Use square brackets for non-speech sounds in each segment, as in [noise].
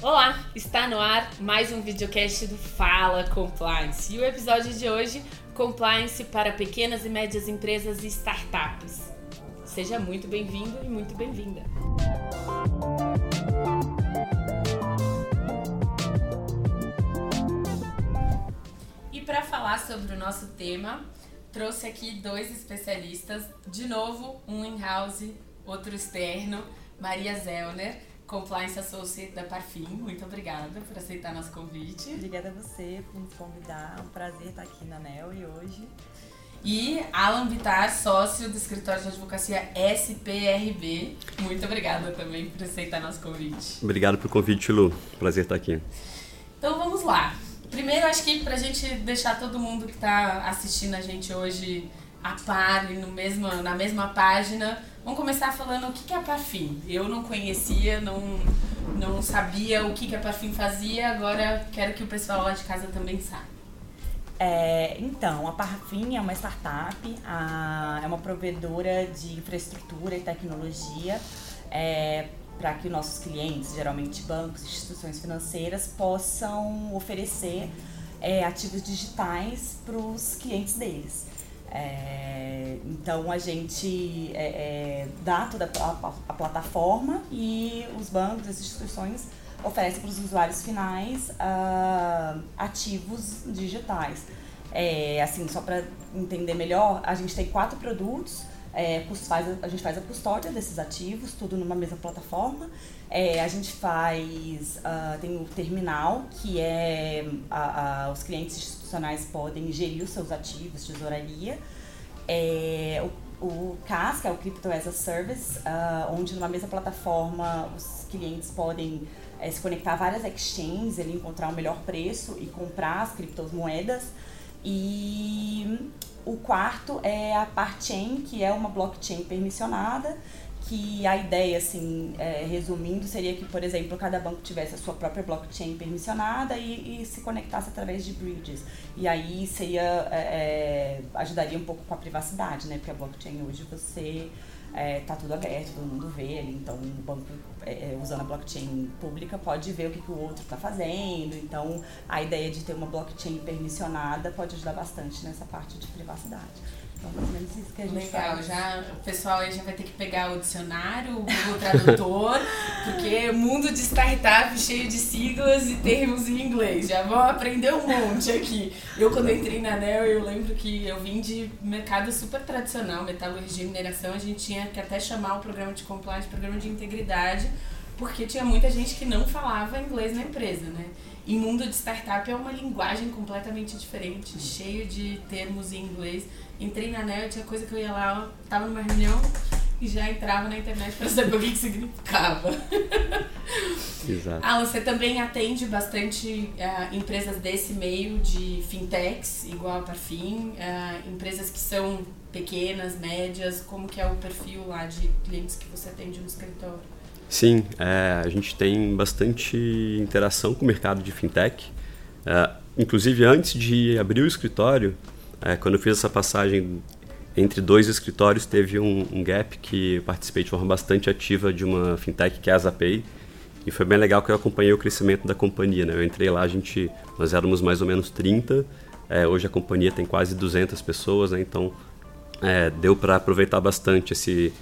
Olá, está no ar mais um videocast do Fala Compliance. E o episódio de hoje, Compliance para pequenas e médias empresas e startups. Seja muito bem-vindo e muito bem-vinda. E para falar sobre o nosso tema, trouxe aqui dois especialistas, de novo, um in-house, outro externo, Maria Zellner Compliance Associate da Parfim. Muito obrigada por aceitar nosso convite. Obrigada a você por nos convidar. É um prazer estar aqui na NEL e hoje. E Alan Vitar, sócio do escritório de advocacia SPRB. Muito obrigada também por aceitar nosso convite. Obrigado pelo convite, Lu. Prazer estar aqui. Então vamos lá. Primeiro, acho que para a gente deixar todo mundo que está assistindo a gente hoje a par e no mesmo, na mesma página, Vamos começar falando o que é a Parfim. Eu não conhecia, não, não sabia o que a Parfim fazia, agora quero que o pessoal lá de casa também saiba. É, então, a Parfim é uma startup, a, é uma provedora de infraestrutura e tecnologia é, para que nossos clientes, geralmente bancos, instituições financeiras, possam oferecer é, ativos digitais para os clientes deles. É, então a gente é, é, dá toda a, a, plataforma e os bancos, as instituições oferecem para os usuários finais uh, ativos digitais. É, assim, só para entender melhor, a gente tem quatro produtos. É, faz, a gente faz a custódia desses ativos, tudo numa mesma plataforma. É, a gente faz, uh, tem o terminal, que é a, a, os clientes institucionais podem gerir os seus ativos, tesouraria. É, o, o CAS, que é o Crypto as a Service, uh, onde numa mesma plataforma os clientes podem é, se conectar a várias exchanges, ele encontrar o melhor preço e comprar as criptomoedas. E o quarto é a Parchain, que é uma blockchain permissionada, que a ideia, assim, é, resumindo, seria que, por exemplo, cada banco tivesse a sua própria blockchain permissionada e, e se conectasse através de bridges. E aí seria, é, é ajudaria um pouco com a privacidade, né? Porque a blockchain hoje você é, tá tudo aberto, todo mundo vê então o banco é, é, usando a blockchain pública pode ver o que, que o outro está fazendo, então a ideia de ter uma blockchain permissionada pode ajudar bastante nessa parte de privacidade. Então, mais ou menos isso que a gente Legal, faz. já, o pessoal aí já vai ter que pegar o dicionário, o Google Tradutor, [laughs] porque mundo de startup cheio de siglas e termos em inglês. Já vão aprender um monte aqui. Eu, quando entrei na NEL, eu lembro que eu vim de mercado super tradicional, metalurgia e mineração. A gente tinha que até chamar o programa de compliance, programa de integridade, porque tinha muita gente que não falava inglês na empresa, né? E mundo de startup é uma linguagem completamente diferente, cheio de termos em inglês. Entrei na NEL, tinha coisa que eu ia lá, tava numa reunião e já entrava na internet para saber [laughs] o que, que significava. Exato. Ah, você também atende bastante uh, empresas desse meio de fintechs, igual a Parfim, uh, empresas que são pequenas, médias, como que é o perfil lá de clientes que você atende no escritório? Sim, é, a gente tem bastante interação com o mercado de fintech. É, inclusive, antes de abrir o escritório, é, quando eu fiz essa passagem entre dois escritórios, teve um, um, gap que eu participei de forma bastante ativa de uma fintech que é a Zapay. E foi bem legal que eu acompanhei o crescimento da companhia. Né? Eu entrei lá, a gente, nós éramos mais ou menos 30. É, hoje a companhia tem quase 200 pessoas, né? então é, deu para aproveitar bastante esse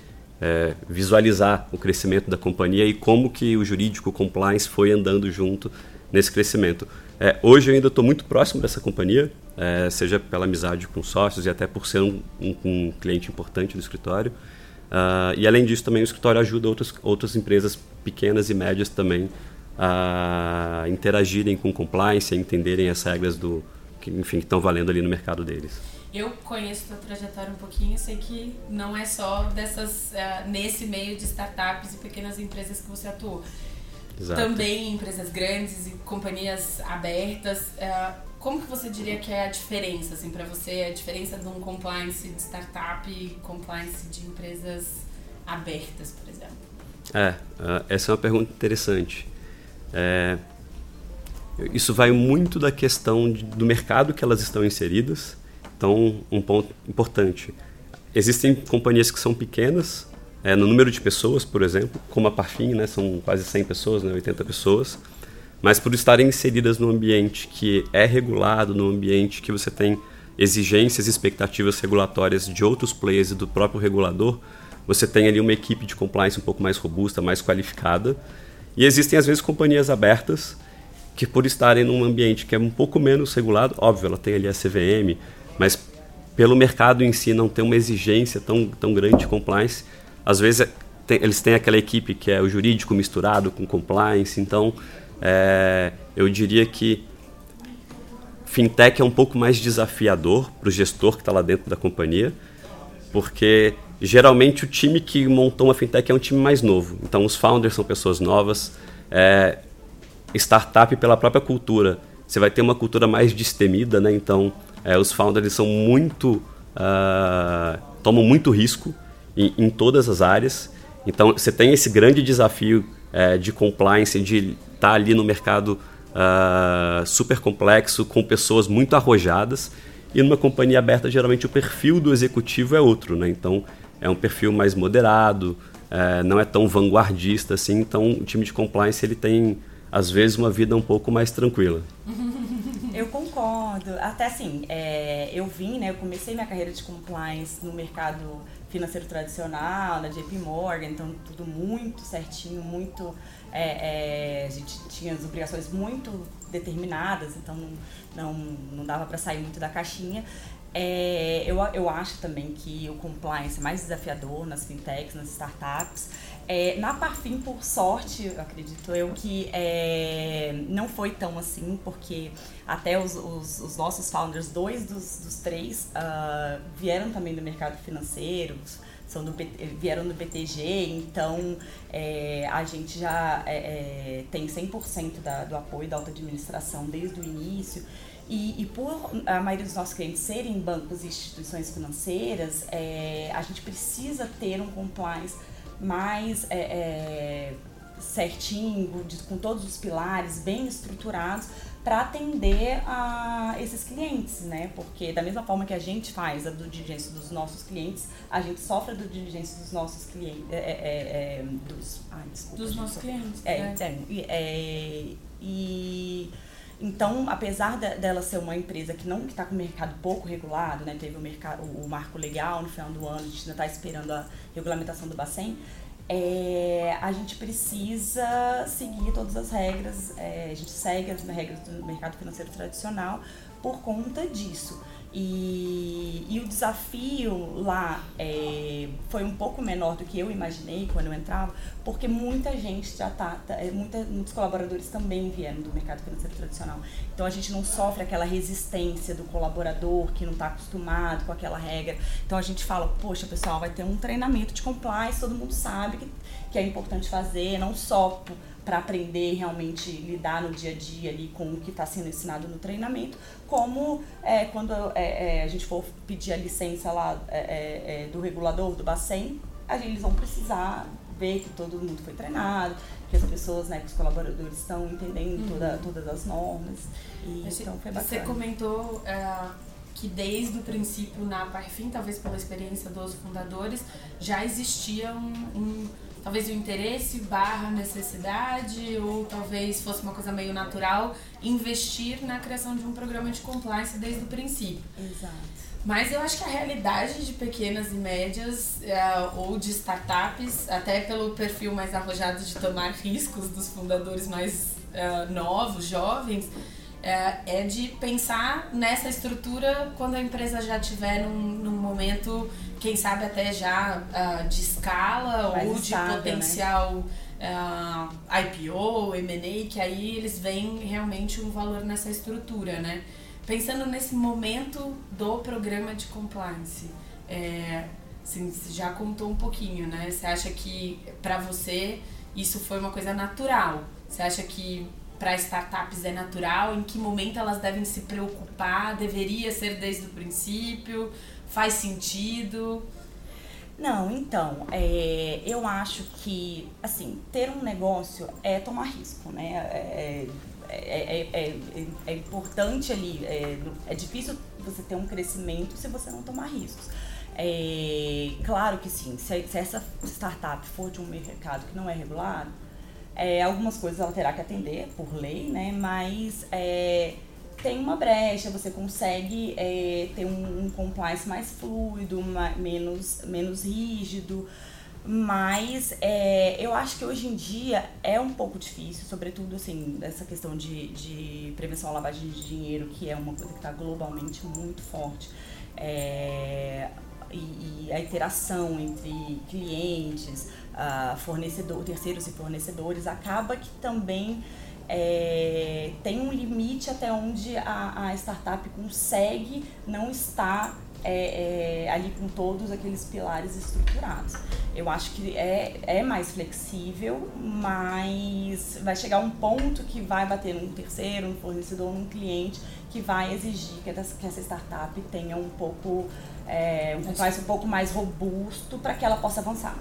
é, visualizar o crescimento da companhia e como que o jurídico compliance foi andando junto nesse crescimento. É, hoje eu ainda estou muito próximo dessa companhia, é, seja pela amizade com sócios e até por ser um, um, um cliente importante do escritório. Uh, e além disso, também o escritório ajuda outras, outras empresas pequenas e médias também a interagirem com compliance, a entenderem as regras do que, enfim, que estão valendo ali no mercado deles. Eu conheço tua trajetória um pouquinho, sei que não é só dessas uh, nesse meio de startups e pequenas empresas que você atuou. Exato. Também empresas grandes e companhias abertas. Uh, como que você diria que é a diferença, assim, para você, a diferença de um compliance de startup e compliance de empresas abertas, por exemplo? É, uh, essa é uma pergunta interessante. É, isso vai muito da questão de, do mercado que elas estão inseridas então, um ponto importante. Existem companhias que são pequenas, é, no número de pessoas, por exemplo, como a Parfim, né, são quase 100 pessoas, né, 80 pessoas. mas por estarem inseridas no ambiente que é regulado, no ambiente que você tem exigências e expectativas regulatórias de outros players e do próprio regulador, você tem ali uma equipe de compliance um pouco mais robusta, mais qualificada. E existem às vezes companhias abertas que por estarem num ambiente que é um pouco menos regulado, óbvio, ela tem ali a CVM, mas pelo mercado em si não tem uma exigência tão, tão grande de compliance, às vezes tem, eles têm aquela equipe que é o jurídico misturado com compliance, então é, eu diria que fintech é um pouco mais desafiador para o gestor que está lá dentro da companhia, porque geralmente o time que montou uma fintech é um time mais novo. Então os founders são pessoas novas. É, startup pela própria cultura, você vai ter uma cultura mais destemida, né? Então é, os founders são muito uh, tomam muito risco em, em, todas as áreas. Então você tem esse grande desafio é, de compliance, de estar tá ali no mercado uh, super complexo, com pessoas muito arrojadas. E numa companhia aberta, geralmente o perfil do executivo é outro, né? Então é um perfil mais moderado, é, não é tão vanguardista assim. Então o time de compliance ele tem às vezes uma vida um pouco mais tranquila. [laughs] Eu concordo. Até assim, é, eu vim, né? Eu comecei minha carreira de compliance no mercado financeiro tradicional, na JP Morgan, então tudo muito certinho, muito é, é, a gente tinha as obrigações muito determinadas, então não, não, não dava para sair muito da caixinha. É, eu, eu acho também que o compliance é mais desafiador nas fintechs, nas startups. É, na Parfim, por sorte, acredito eu, que é, não foi tão assim, porque até os, os, os nossos founders, dois dos, dos três, uh, vieram também do mercado financeiro, são do, vieram do BTG, então é, a gente já é, é, tem 100% da, do apoio da auto-administração desde o início. E, e, por a maioria dos nossos clientes serem bancos e instituições financeiras, é, a gente precisa ter um compliance mais é, é, certinho, de, com todos os pilares bem estruturados, para atender a esses clientes, né? Porque da mesma forma que a gente faz a do diligência dos nossos clientes, a gente sofre a do diligência dos nossos clientes, é, é, é, dos, ai, desculpa, dos nossos clientes. É, né? então, é, e então, apesar de, dela ser uma empresa que não está com o mercado pouco regulado, né, teve o, mercado, o marco legal no final do ano, a gente ainda está esperando a regulamentação do Bacen, é, a gente precisa seguir todas as regras, é, a gente segue as regras do mercado financeiro tradicional por conta disso. E, e o desafio lá é, foi um pouco menor do que eu imaginei quando eu entrava, porque muita gente já está, tá, é, muitos colaboradores também vieram do mercado financeiro tradicional. Então a gente não sofre aquela resistência do colaborador que não está acostumado com aquela regra. Então a gente fala, poxa pessoal, vai ter um treinamento de compliance, todo mundo sabe que, que é importante fazer, não só para aprender realmente lidar no dia a dia ali com o que está sendo ensinado no treinamento, como é, quando é, é, a gente for pedir a licença lá é, é, é, do regulador do Bacen, a gente, eles vão precisar ver que todo mundo foi treinado, que as pessoas, né, que os colaboradores estão entendendo uhum. toda, todas as normas. E, então foi bacana. Você comentou que desde o princípio na Parfim, talvez pela experiência dos fundadores, já existia um, um talvez o interesse barra necessidade, ou talvez fosse uma coisa meio natural, investir na criação de um programa de compliance desde o princípio. Exato. Mas eu acho que a realidade de pequenas e médias uh, ou de startups, até pelo perfil mais arrojado de tomar [laughs] riscos dos fundadores mais uh, novos, jovens, é, é de pensar nessa estrutura quando a empresa já estiver num, num momento, quem sabe até já uh, de escala Mais ou estável, de né? potencial né? uh, IPO, M&A, que aí eles veem realmente um valor nessa estrutura, né? Pensando nesse momento do programa de compliance, é, assim, você já contou um pouquinho, né? Você acha que para você isso foi uma coisa natural? Você acha que para startups é natural? Em que momento elas devem se preocupar? Deveria ser desde o princípio? Faz sentido? Não, então, é, eu acho que, assim, ter um negócio é tomar risco, né? É, é, é, é importante ali, é, difícil você ter um crescimento se você não tomar riscos. É, claro que sim, se, se essa startup for de um mercado que não é regulado, É, algumas coisas ela terá que atender por lei, né? Mas é, tem uma brecha, você consegue é, ter um, um compliance mais fluido, menos, menos rígido. Mas é, eu acho que hoje em dia é um pouco difícil, sobretudo assim, dessa questão de, de prevenção à lavagem de dinheiro, que é uma coisa que está globalmente muito forte. É, e, e, a interação entre clientes, uh, fornecedor, terceiros e fornecedores acaba que também é, tem um limite até onde a, a startup consegue não estar é, é, ali com todos aqueles pilares estruturados. Eu acho que é, é mais flexível, mas vai chegar um ponto que vai bater num terceiro, num fornecedor, num cliente, que vai exigir que essa, que essa startup tenha um pouco é, um compliance um pouco mais robusto para que ela possa avançar.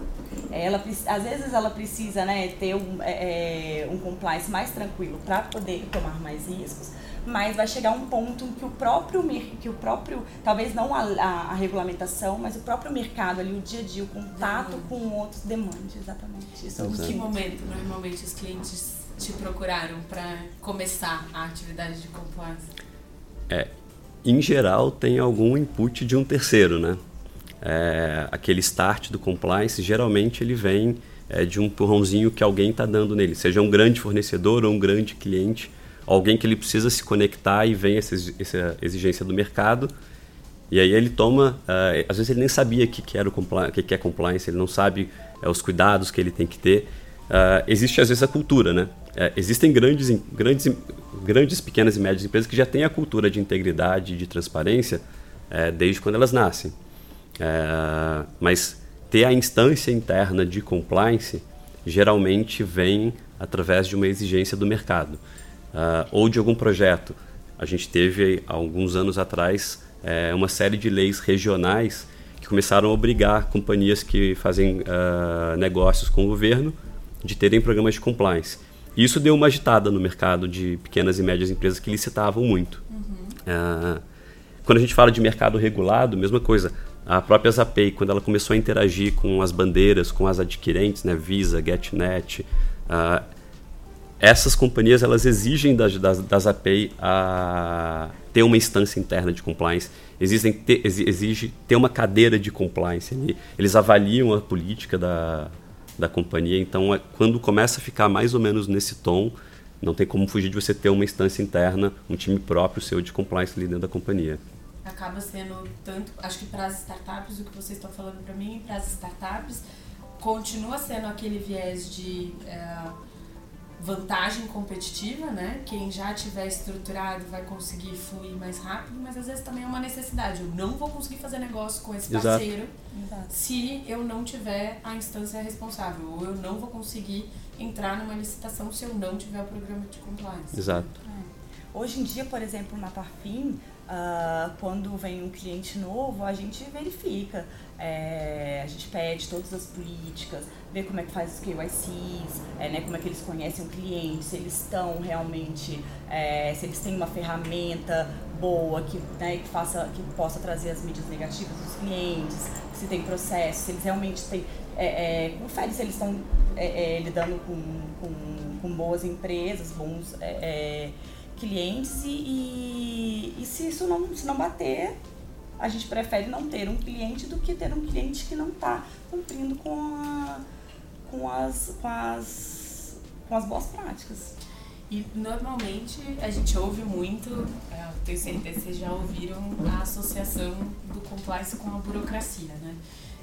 Ela, às vezes ela precisa né, ter um, é, é um compliance mais tranquilo para poder tomar mais riscos, mas vai chegar um ponto em que o próprio, que o próprio talvez não a, a, a regulamentação, mas o próprio mercado ali, o dia a dia, o contato com outros demande, exatamente. Isso em que momento normalmente os clientes te procuraram para começar a atividade de compliance? É, em geral, tem algum input de um terceiro, né? É, aquele start do compliance, geralmente ele vem é, de um empurrãozinho que alguém está dando nele, seja um grande fornecedor ou um grande cliente, alguém que ele precisa se conectar e vem essa, essa exigência do mercado, e aí ele toma, uh, às vezes ele nem sabia que, que, era o que, que é compliance, ele não sabe uh, os cuidados que ele tem que ter. Uh, existe às vezes a cultura, né? Existem grandes, grandes, grandes, pequenas e médias empresas que já têm a cultura de integridade de transparência desde quando elas nascem. Mas ter a instância interna de compliance geralmente vem através de uma exigência do mercado uh, ou de algum projeto. A gente teve, há alguns anos atrás, é, uma série de leis regionais que começaram a obrigar companhias que fazem uh, negócios com o governo de terem programas de compliance. Isso deu uma agitada no mercado de pequenas e médias empresas que licitavam muito. Uhum. Uh, quando a gente fala de mercado regulado, mesma coisa. A própria Zapay, quando ela começou a interagir com as bandeiras, com as adquirentes, né, Visa, GetNet, uh, essas companhias elas exigem da, da, da Zapay a ter uma instância interna de compliance, exigem ter, exige ter uma cadeira de compliance. Eles avaliam a política da, da companhia. Então, é, quando começa a ficar mais ou menos nesse tom, não tem como fugir de você ter uma instância interna, um time próprio seu de compliance ali dentro da companhia. Acaba sendo tanto, acho que para as startups, o que vocês estão falando para mim, para as startups, continua sendo aquele viés de. É, vantagem competitiva, né? Quem já tiver estruturado vai conseguir fluir mais rápido, mas às vezes também é uma necessidade. Eu não vou conseguir fazer negócio com esse parceiro Exato. se eu não tiver a instância responsável, ou eu não vou conseguir entrar numa licitação se eu não tiver o programa de compliance. Exato. É. Hoje em dia, por exemplo, na Parfim, Uh, quando vem um cliente novo, a gente verifica, é, a gente pede todas as políticas, vê como é que faz os KYCs, é, né, como é que eles conhecem o cliente, se eles estão realmente, é, se eles têm uma ferramenta boa que, né, que, faça, que possa trazer as mídias negativas dos clientes, se tem processo, se eles realmente têm, é, é, confere se eles estão é, lidando com, com, com, boas empresas, bons clientes e, e, e, se isso não, se não bater, a gente prefere não ter um cliente do que ter um cliente que não está cumprindo com, a, com, as, com, as, com as boas práticas. E normalmente a gente ouve muito, é, tenho certeza que vocês já ouviram a associação do compliance com a burocracia, né?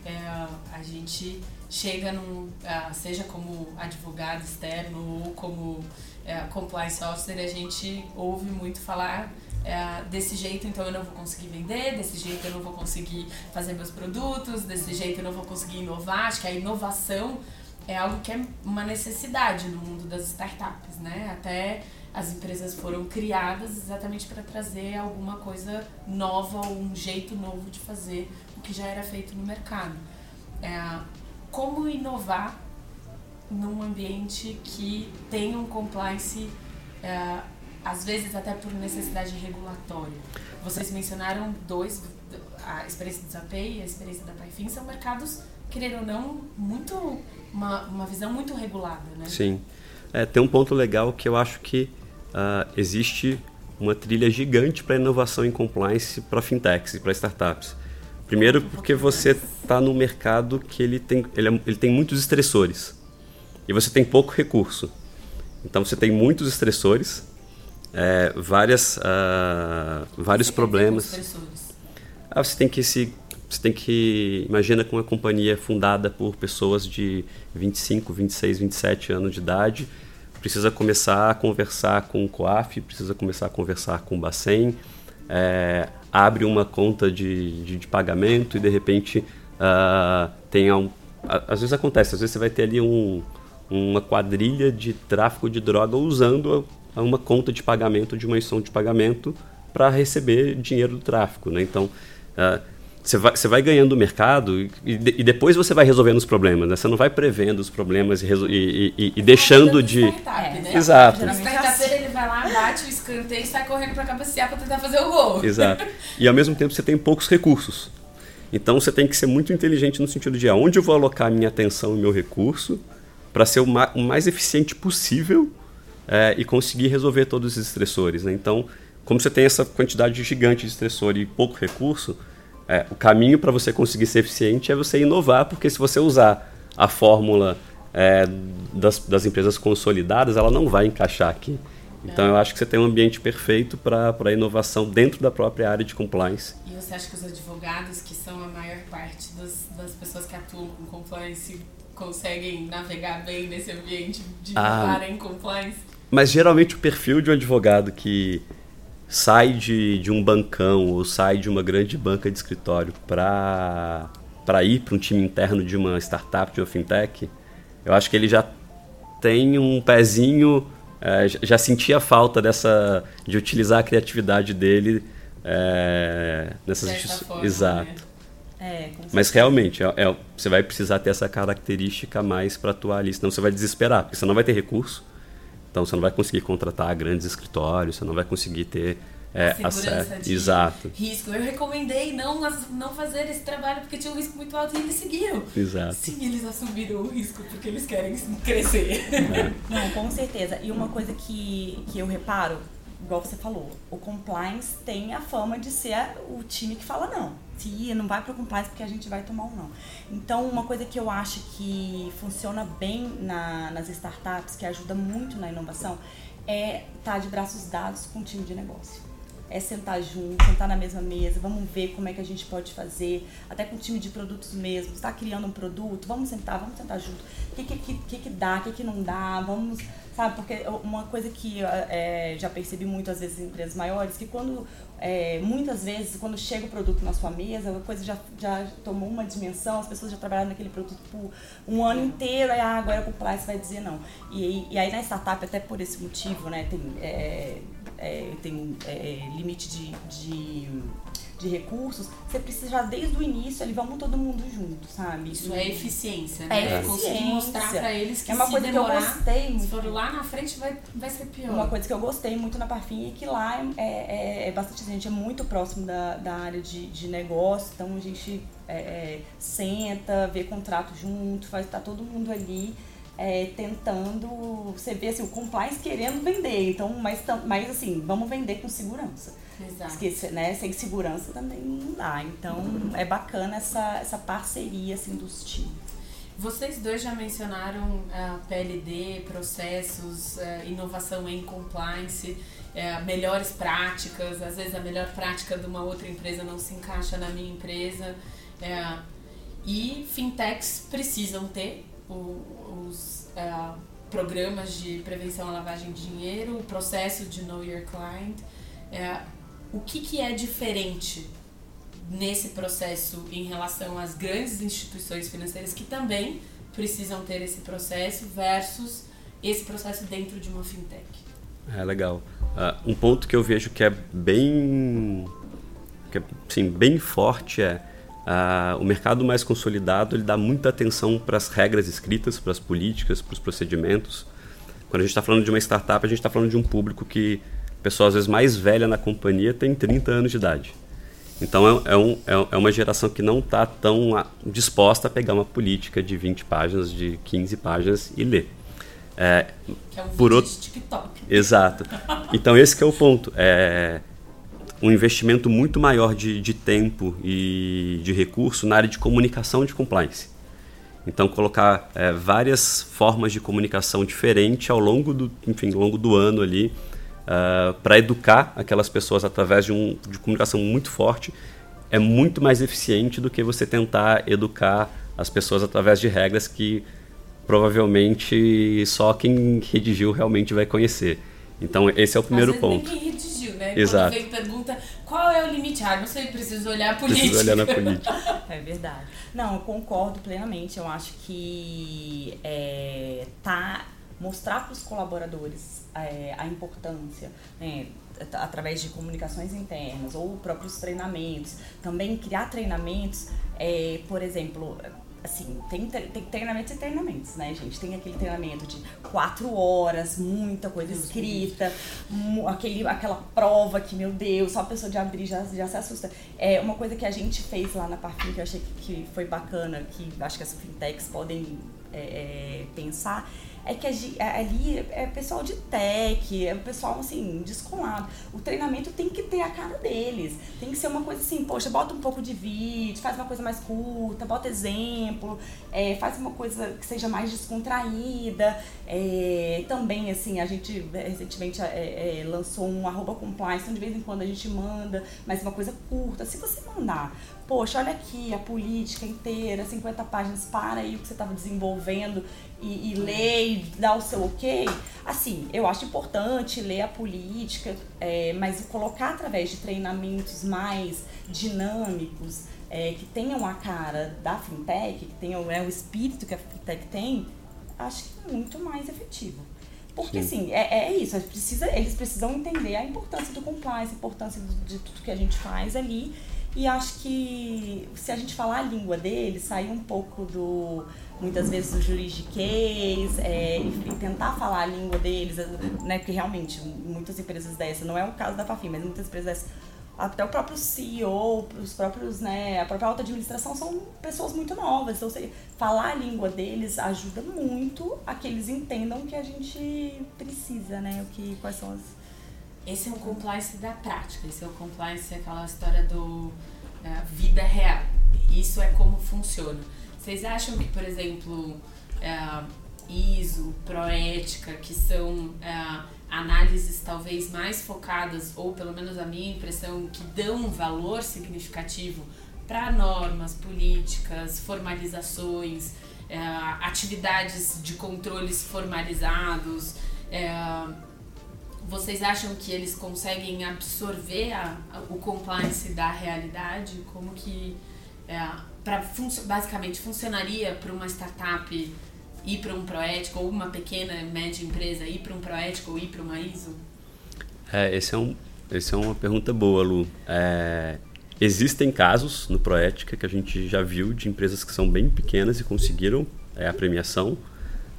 É, a gente chega num, é, seja como advogado externo ou como é, compliance officer, a gente ouve muito falar é, desse jeito então eu não vou conseguir vender, desse jeito eu não vou conseguir fazer meus produtos, desse jeito eu não vou conseguir inovar. Acho que a inovação é algo que é uma necessidade no mundo das startups, né? Até as empresas foram criadas exatamente para trazer alguma coisa nova ou um jeito novo de fazer o que já era feito no mercado. É, como inovar num ambiente que tem um compliance, é, às vezes até por necessidade regulatória. Vocês mencionaram dois, a experiência do Zapay e a experiência da Paifin, são mercados, querendo ou não, muito uma, uma visão muito regulada, né? Sim. é, tem um ponto legal que eu acho que uh, existe uma trilha gigante para inovação em compliance para fintechs e para startups. Primeiro porque você está no mercado que ele tem, ele, é, ele tem muitos estressores e você tem pouco recurso. Então você tem muitos estressores, é, várias, uh, vários você problemas. Ah, você tem que se você tem que imagina que uma companhia fundada por pessoas de 25, 26, 27 anos de idade precisa começar a conversar com o COAF, precisa começar a conversar com o Bacen, é, abre uma conta de, de, de, pagamento e de repente uh, tem um, às vezes acontece, às vezes você vai ter ali um, uma quadrilha de tráfico de droga usando uma conta de pagamento de uma instituição de pagamento para receber dinheiro do tráfico, né? Então uh, você vai, você vai ganhando o mercado e, e, depois você vai resolvendo os problemas, né? Você não vai prevendo os problemas e, e, e, e deixando de... Startup, né? Exato. Geralmente ele vai lá, bate o escanteio e sai correndo para cabecear para tentar fazer o gol. Exato. E ao mesmo tempo você tem poucos recursos. Então você tem que ser muito inteligente no sentido de aonde eu vou alocar minha atenção e meu recurso para ser o, ma o, mais eficiente possível é, e conseguir resolver todos os estressores. Né? Então, como você tem essa quantidade gigante de estressor e pouco recurso, é, o caminho para você conseguir ser eficiente é você inovar, porque se você usar a fórmula é, das, das, empresas consolidadas, ela não vai encaixar aqui. Então, eu acho que você tem um ambiente perfeito para a inovação dentro da própria área de compliance. E você acha que os advogados, que são a maior parte das, das pessoas que atuam com compliance, conseguem navegar bem nesse ambiente de ah, em compliance? Mas geralmente o perfil de um advogado que sai de, de um bancão ou sai de uma grande banca de escritório para para ir para um time interno de uma startup, de uma fintech, eu acho que ele já tem um pezinho, é, já sentia falta dessa de utilizar a criatividade dele é, nessas instituições. Exato. Né? É, Mas realmente, é, é, você vai precisar ter essa característica mais para atuar ali, senão você vai desesperar, porque você não vai ter recurso então você não vai conseguir contratar grandes escritórios, você não vai conseguir ter é, acesso. De Exato. Risco. Eu recomendei não, não fazer esse trabalho porque tinha um risco muito alto e eles seguiram. Exato. Sim, eles assumiram o risco porque eles querem [laughs] crescer. É. Não, com certeza. E uma coisa que, que eu reparo, igual você falou, o compliance tem a fama de ser o time que fala não se não vai para compliance porque a gente vai tomar um não. Então, uma coisa que eu acho que funciona bem na, nas startups, que ajuda muito na inovação, é estar tá de braços dados com o time de negócio. É sentar junto, sentar na mesma mesa, vamos ver como é que a gente pode fazer, até com o time de produtos mesmo, está criando um produto, vamos sentar, vamos sentar junto. O que, que, que, que dá, o que, que não dá, vamos sabe? Porque uma coisa que é, já percebi muito às vezes em empresas maiores, que quando é, muitas vezes, quando chega o produto na sua mesa, a coisa já, já tomou uma dimensão, as pessoas já trabalharam naquele produto por um ano inteiro, aí ah, agora o compliance vai dizer não. E, e aí na startup, até por esse motivo, né, tem, é, é, tem é, limite de, de de recursos, você precisa já desde o início ali, vamos todo mundo junto, sabe? Isso é eficiência, né? É, é conseguir mostrar pra eles que é uma coisa demorar, que eu gostei muito. Se for lá na frente vai, vai ser pior. Uma coisa que eu gostei muito na Parfim é que lá é, é, é bastante, a gente é muito próximo da, da área de, de negócio, então a gente é, é senta, vê contrato junto, faz tá todo mundo ali. É, tentando, você vê assim, o compliance querendo vender, então, mas, mas assim, vamos vender com segurança. Exato. Né, sem segurança também não dá. Então é bacana essa, essa parceria assim, dos times. Vocês dois já mencionaram uh, PLD, processos, uh, inovação em compliance, uh, melhores práticas. Às vezes a melhor prática de uma outra empresa não se encaixa na minha empresa. e fintechs precisam ter os programas de prevenção à lavagem de dinheiro, o processo de Know Your Client o que, que é diferente nesse processo em relação às grandes instituições financeiras que também precisam ter esse processo versus esse processo dentro de uma fintech? É legal. Uh, um ponto que eu vejo que é bem, que é, sim, bem forte é uh, o mercado mais consolidado ele dá muita atenção para as regras escritas, para as políticas, para os procedimentos. Quando a gente está falando de uma startup, a gente está falando de um público que pessoa às vezes mais velha na companhia tem 30 anos de idade. Então é, é, um, é, é uma geração que não está tão disposta a pegar uma política de 20 páginas, de 15 páginas e ler. É, que é um por outro... TikTok. Exato. Então esse é o ponto. É um investimento muito maior de, de tempo e de recurso na área de comunicação de compliance. Então colocar é, várias formas de comunicação diferentes ao longo do, enfim, ao longo do ano ali, uh, é, para educar aquelas pessoas através de um de comunicação muito forte é muito mais eficiente do que você tentar educar as pessoas através de regras que provavelmente só quem redigiu realmente vai conhecer. Então esse é o primeiro Às vezes ponto. Ninguém redigiu, né? Exato. Quando vem pergunta qual é o limite, ah, não sei, preciso olhar a política. Preciso olhar na política. [laughs] é verdade. Não, eu concordo plenamente. Eu acho que é, tá mostrar para os colaboradores é, a importância, né, através de comunicações internas ou próprios treinamentos, também criar treinamentos, é, por exemplo, assim, tem, tem treinamentos e treinamentos, né, gente? Tem aquele treinamento de quatro horas, muita coisa escrita, aquele, aquela prova que, meu Deus, só a pessoa de abrir já, já se assusta. É uma coisa que a gente fez lá na Parfum, que eu achei que, que foi bacana, que acho que as fintechs podem é, pensar, é que ali é pessoal de tech, é pessoal assim, descolado. O treinamento tem que ter a cara deles. Tem que ser uma coisa assim, poxa, bota um pouco de vídeo, faz uma coisa mais curta, bota exemplo, é, faz uma coisa que seja mais descontraída. É, também, assim, a gente recentemente é, é lançou um arroba compliance, então de vez em quando a gente manda, mas uma coisa curta. Se você mandar poxa, olha aqui a política inteira, 50 páginas, para aí o que você estava desenvolvendo e, e ler e dar o seu ok. Assim, eu acho importante ler a política, é, mas colocar através de treinamentos mais dinâmicos, é, que tenham a cara da fintech, que tenham é, o espírito que a fintech tem, acho que é muito mais efetivo. Porque, Sim. assim, é, é isso, precisa, eles precisam entender a importância do compliance, a importância de tudo que a gente faz ali e acho que se a gente falar a língua dele, sair um pouco do muitas vezes do juridiquês é, e, tentar falar a língua deles, né? Porque realmente muitas empresas dessas, não é o caso da Fafim, mas muitas empresas dessas, até o próprio CEO, os próprios, né, a própria alta administração são pessoas muito novas. Então, você, falar a língua deles ajuda muito a que eles entendam o que a gente precisa, né? O que, quais são as esse é um compliance da prática, esse é o compliance, aquela história do é, vida real. Isso é como funciona. Vocês acham que, por exemplo, é, ISO, Proética, que são é, análises talvez mais focadas, ou pelo menos a minha impressão, que dão um valor significativo para normas, políticas, formalizações, atividades de controles formalizados, vocês acham que eles conseguem absorver a, a, o compliance da realidade? Como que é, pra, fun basicamente funcionaria para uma startup ir para um proético ou uma pequena média empresa ir para um proético ou ir para uma ISO? É, esse é um, esse é uma pergunta boa, Lu. É, existem casos no Proética que a gente já viu de empresas que são bem pequenas e conseguiram é, a premiação.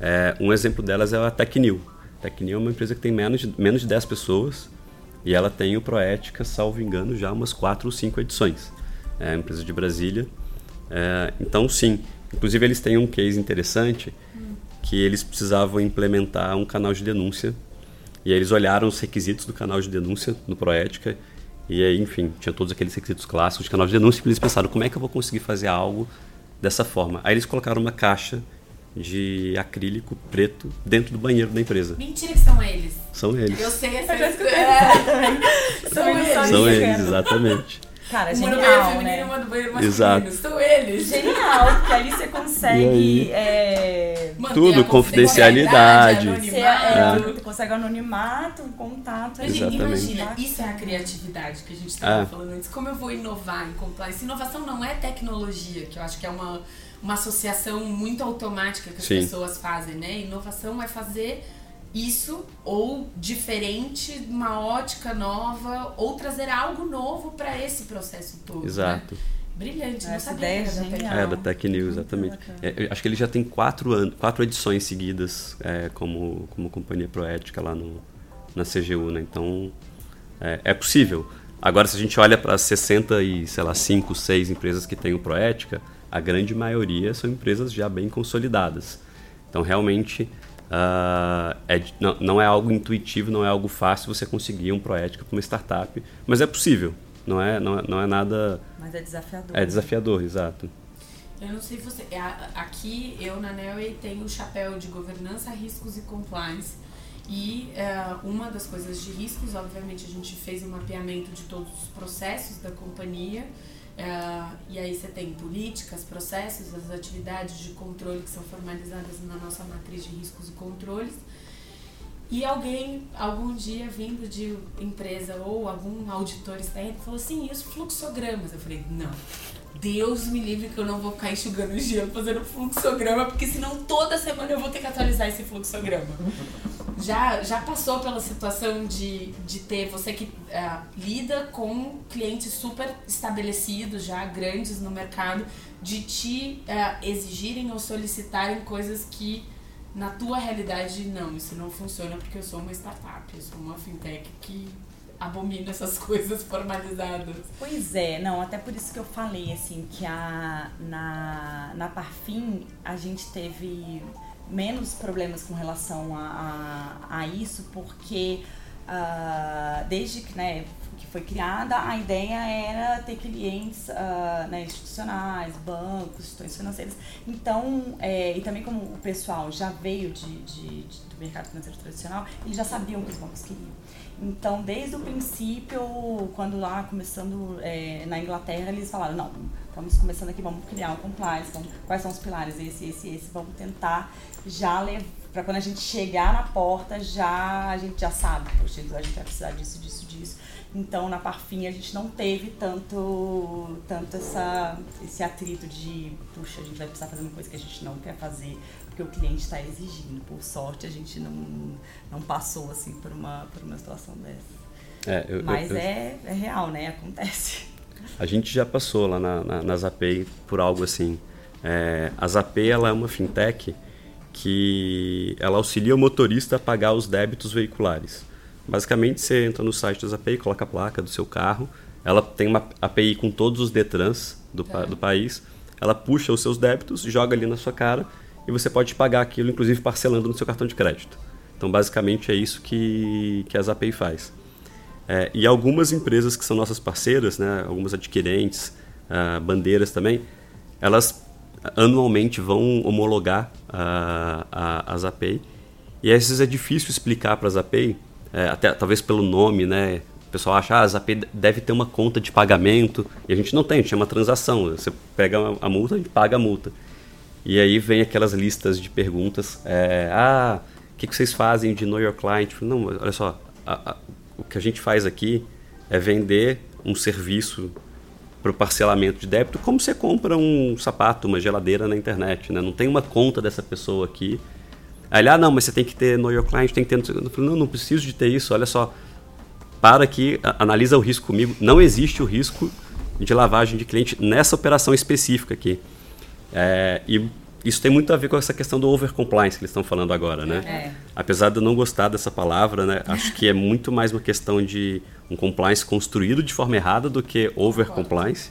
É, um exemplo delas é a Tecnil. Tecnil é uma empresa que tem menos de, menos de 10 pessoas e ela tem o Proética, salvo engano, já umas 4 ou 5 edições. É uma empresa de Brasília. É, então, sim. Inclusive, eles têm um case interessante que eles precisavam implementar um canal de denúncia e aí eles olharam os requisitos do canal de denúncia no Proética e aí, enfim, tinha todos aqueles requisitos clássicos de canal de denúncia e eles pensaram, como é que eu vou conseguir fazer algo dessa forma? Aí eles colocaram uma caixa de acrílico preto dentro do banheiro da empresa. Mentira que são eles. São eles. Eu sei essa história. [laughs] É. São eles. São eles, exatamente. Cara, uma genial, do banheiro né? feminino, uma do banheiro masculino. Exato. São eles. Genial, porque ali você consegue... É... Tudo, confidencialidade. Você é, é. consegue anonimato, contato. Exatamente. Imagina, isso é a criatividade que a gente estava ah. falando antes. Como eu vou inovar em compliance? Inovação não é tecnologia, que eu acho que é uma uma associação muito automática que as Sim. pessoas fazem, né? Inovação é fazer isso ou diferente, uma ótica nova, ou trazer algo novo para esse processo todo. Né? Exato. Né? Brilhante, Essa não sabia ideia É, da Tech News, exatamente. É, acho que ele já tem quatro, anos, quatro edições seguidas é, como, como companhia proética lá no, na CGU, né? Então, é, é possível. Agora, se a gente olha para 60 e, sei lá, 5, 6 empresas que têm o Proética, a grande maioria são empresas já bem consolidadas. Então, realmente, Uh, é, não, não, é algo intuitivo, não é algo fácil você conseguir um proética para uma startup, mas é possível. Não é, não é, não é nada. Mas é desafiador. É desafiador, exato. Eu não sei se você. É, aqui eu na Nelway tenho o chapéu de governança, riscos e compliance. E uh, uma das coisas de riscos, obviamente, a gente fez um mapeamento de todos os processos da companhia. Uh, e aí você tem políticas, processos, as atividades de controle que são formalizadas na nossa matriz de riscos e controles. E alguém, algum dia, vindo de empresa ou algum auditor externo, falou assim, e os fluxogramas? Eu falei, não, Deus me livre que eu não vou ficar enxugando gelo fazendo fluxograma, porque senão toda semana eu vou ter que atualizar esse fluxograma. Já, já passou pela situação de, de ter você que uh, lida com clientes super estabelecidos, já grandes no mercado, de te uh, exigirem ou solicitarem coisas que na tua realidade não, isso não funciona porque eu sou uma startup, eu sou uma fintech que abomina essas [laughs] coisas formalizadas. Pois é, não, até por isso que eu falei, assim, que a, na, na Parfim a gente teve menos problemas com relação a, a, a isso, porque uh, desde que, né, que foi criada, a ideia era ter clientes uh, né, institucionais, bancos, instituições financeiras. Então, é, e também como o pessoal já veio de, de, de, do mercado financeiro tradicional, eles já sabiam o que os bancos queriam. Então, desde o princípio, quando lá começando é, na Inglaterra, eles falaram, não, estamos começando aqui, vamos criar um compliance, vamos, quais são os pilares, esse, esse, esse, vamos tentar já levar, para quando a gente chegar na porta, já a gente já sabe, poxa, a gente vai precisar disso, disso, disso. Então, na Parfim, a gente não teve tanto, tanto essa, esse atrito de, puxa, a gente vai precisar fazer uma coisa que a gente não quer fazer, porque o cliente está exigindo. Por sorte, a gente não, não passou assim por uma, por uma situação dessa. É, eu, Mas eu, eu, é, é real, né? Acontece. A gente já passou lá na, na, na Zapay por algo assim. É, a Zapay ela é uma fintech que ela auxilia o motorista a pagar os débitos veiculares. Basicamente, você entra no site da Zapay, coloca a placa do seu carro, ela tem uma API com todos os Detrans do, tá. do país, ela puxa os seus débitos, joga ali na sua cara e você pode pagar aquilo, inclusive parcelando no seu cartão de crédito. Então, basicamente, é isso que, que a Zapay faz. É, e algumas empresas que são nossas parceiras, né, algumas adquirentes, uh, bandeiras também, elas anualmente vão homologar a, a, a Zapay. E às vezes é difícil explicar para a Zapay, é, até talvez pelo nome, né? O pessoal acha, ah, a Zapay deve ter uma conta de pagamento. E a gente não tem, a gente chama transação. Você pega a multa e paga a multa. E aí vem aquelas listas de perguntas. É, ah, o que, que vocês fazem de know your client? Não, olha só, a, a, o que a gente faz aqui é vender um serviço para o parcelamento de débito, como você compra um sapato, uma geladeira na internet, né? Não tem uma conta dessa pessoa aqui. Aí, ah, não, mas você tem que ter know your client, tem que ter... Eu falei, não, não preciso de ter isso, olha só. Para aqui, analisa o risco comigo. Não existe o risco de lavagem de cliente nessa operação específica aqui. É, e isso tem muito a ver com essa questão do overcompliance que eles estão falando agora, né? É. Apesar de eu não gostar dessa palavra, né? Acho que é muito mais uma questão de um compliance construído de forma errada do que overcompliance.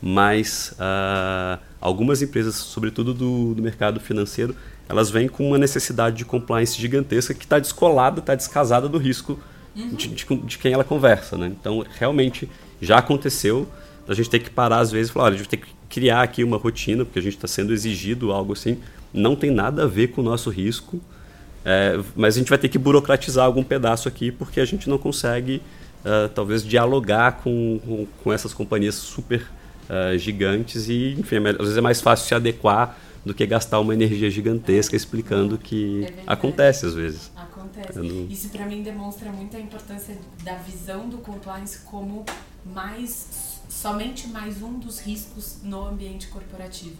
Mas uh, algumas empresas, sobretudo do, do mercado financeiro, elas vêm com uma necessidade de compliance gigantesca que está descolada, está descasada do risco uhum. de, de, de, quem ela conversa, né? Então, realmente, já aconteceu a gente ter que parar às vezes e falar, olha, a gente tem que criar aqui uma rotina, porque a gente está sendo exigido algo assim, não tem nada a ver com o nosso risco, é, mas a gente vai ter que burocratizar algum pedaço aqui, porque a gente não consegue, uh, talvez, dialogar com, com, com, essas companhias super uh, gigantes e, enfim, às vezes é mais fácil se adequar do que gastar uma energia gigantesca explicando que é acontece às vezes. Acontece. Não... Isso para mim demonstra muito a importância da visão do compliance como mais somente mais um dos riscos no ambiente corporativo.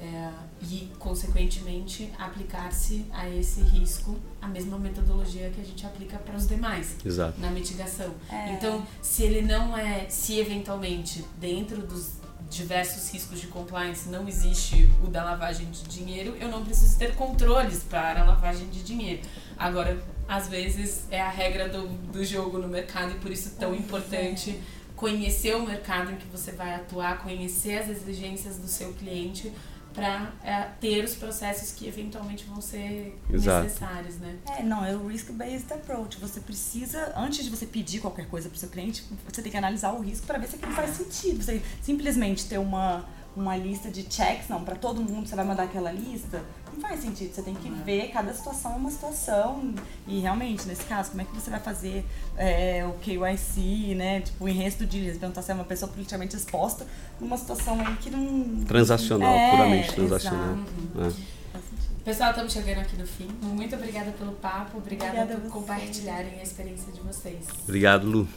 É, e, consequentemente, aplicar-se a esse risco a mesma metodologia que a gente aplica para os demais Exato. na mitigação. É. Então, se ele não é, se eventualmente dentro dos diversos riscos de compliance não existe o da lavagem de dinheiro, eu não preciso ter controles para a lavagem de dinheiro. Agora, às vezes é a regra do, do jogo no mercado e por isso tão importante conhecer o mercado em que você vai atuar, conhecer as exigências do seu cliente para é, ter os processos que eventualmente vão ser Exato. necessários, né? É, não, é o risk-based approach. Você precisa, antes de você pedir qualquer coisa para o seu cliente, você tem que analisar o risco para ver se aquilo faz sentido. Você simplesmente ter uma, uma lista de checks, não, para todo mundo você vai mandar aquela lista, não faz sentido. Você tem que ver cada situação é uma situação. E realmente, nesse caso, como é que você vai fazer é, o KYC, né? Tipo, o enredo do dia, perguntar se é uma pessoa politicamente exposta numa situação aí que não. Transacional, É, puramente transacional. exato. É. Pessoal, estamos chegando aqui no fim. Muito obrigada pelo papo, obrigada, Obrigada por compartilharem a experiência de vocês. Obrigado, Lu.